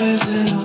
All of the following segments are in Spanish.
present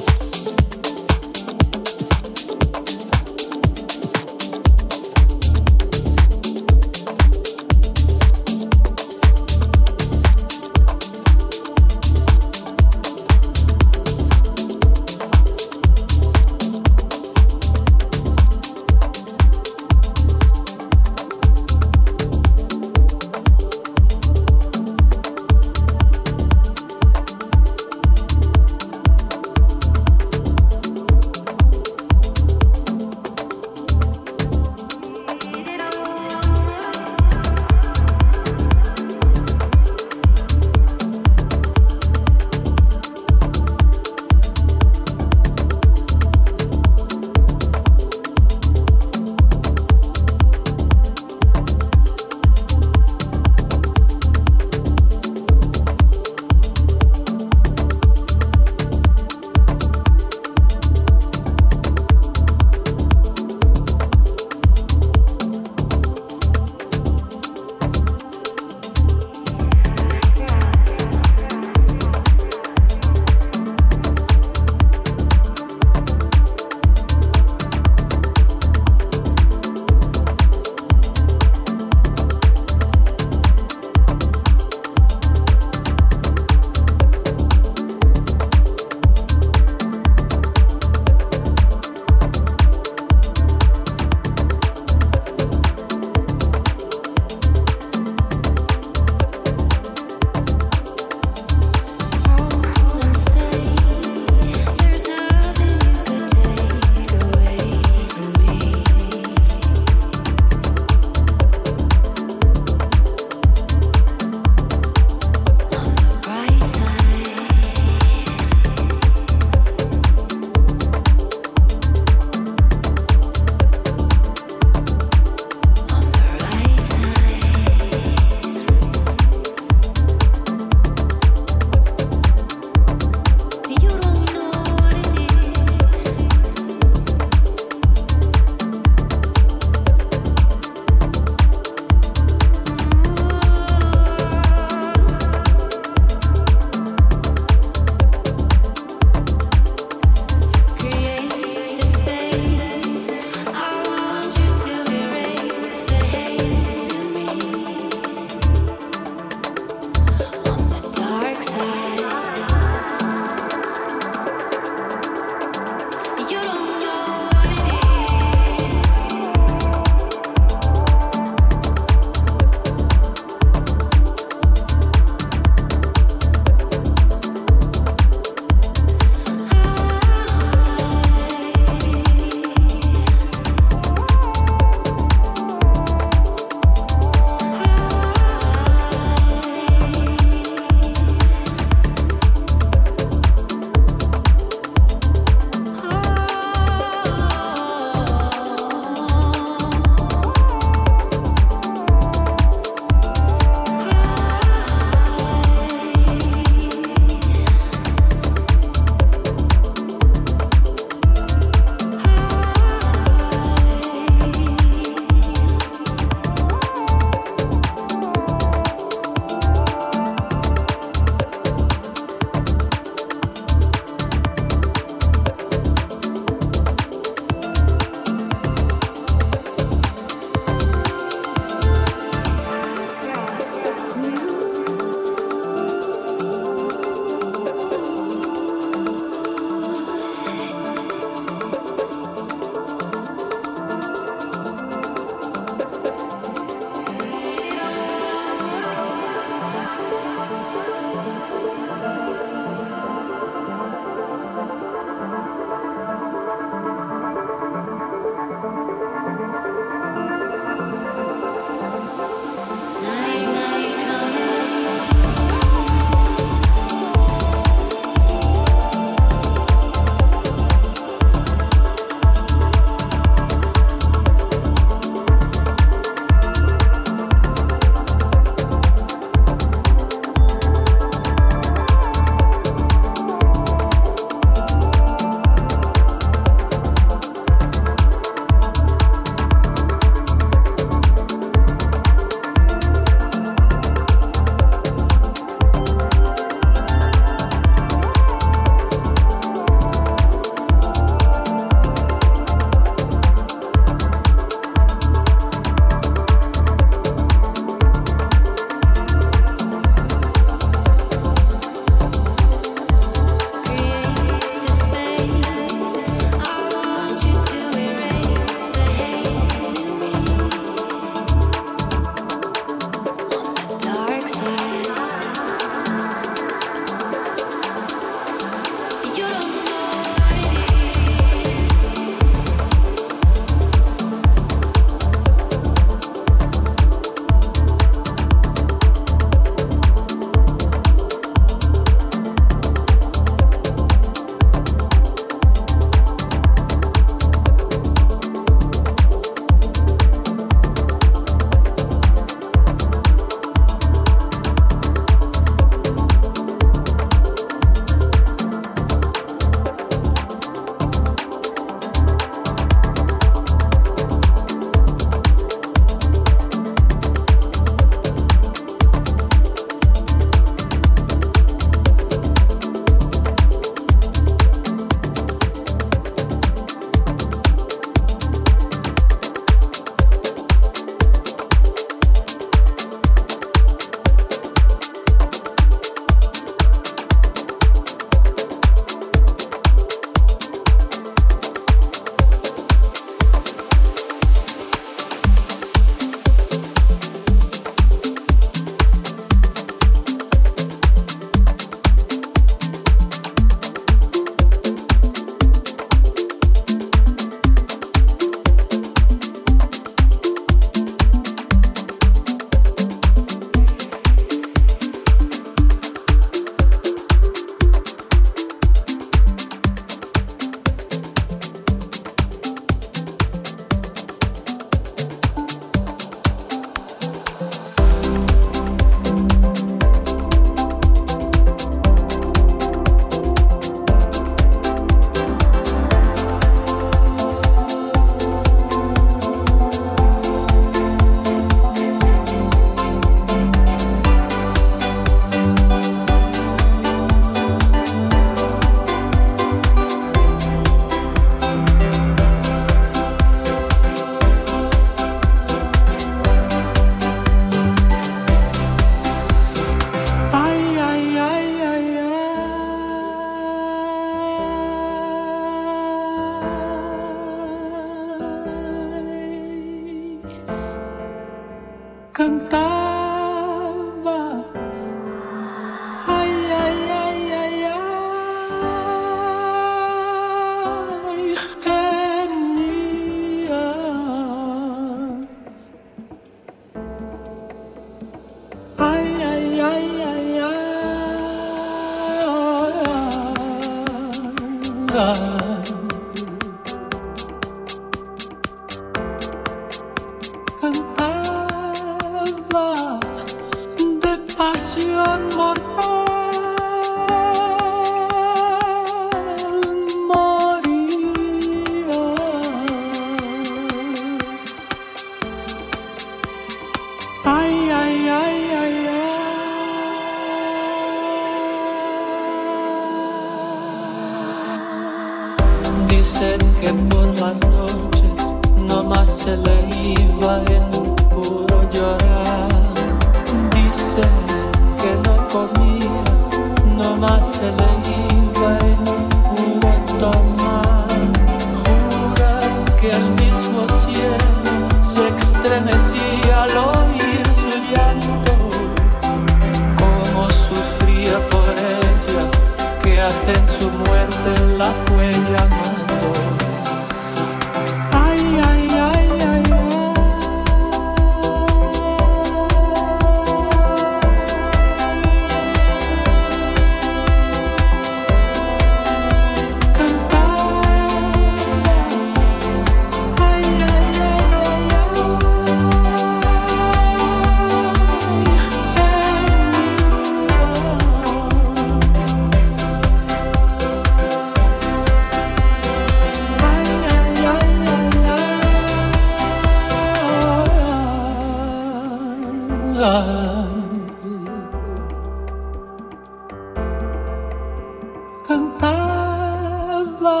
cantaba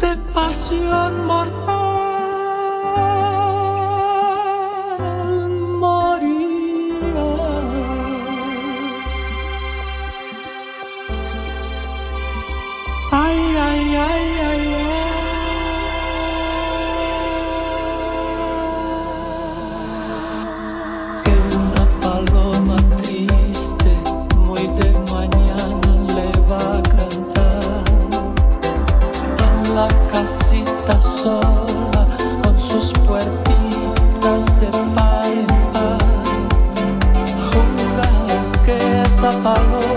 de pasión mortal. Con sus puertitas de paejar, jura que esa palabra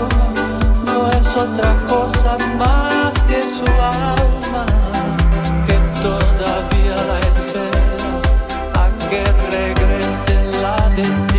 no es otra cosa más que su alma, que todavía la espera a que regrese la destrucción.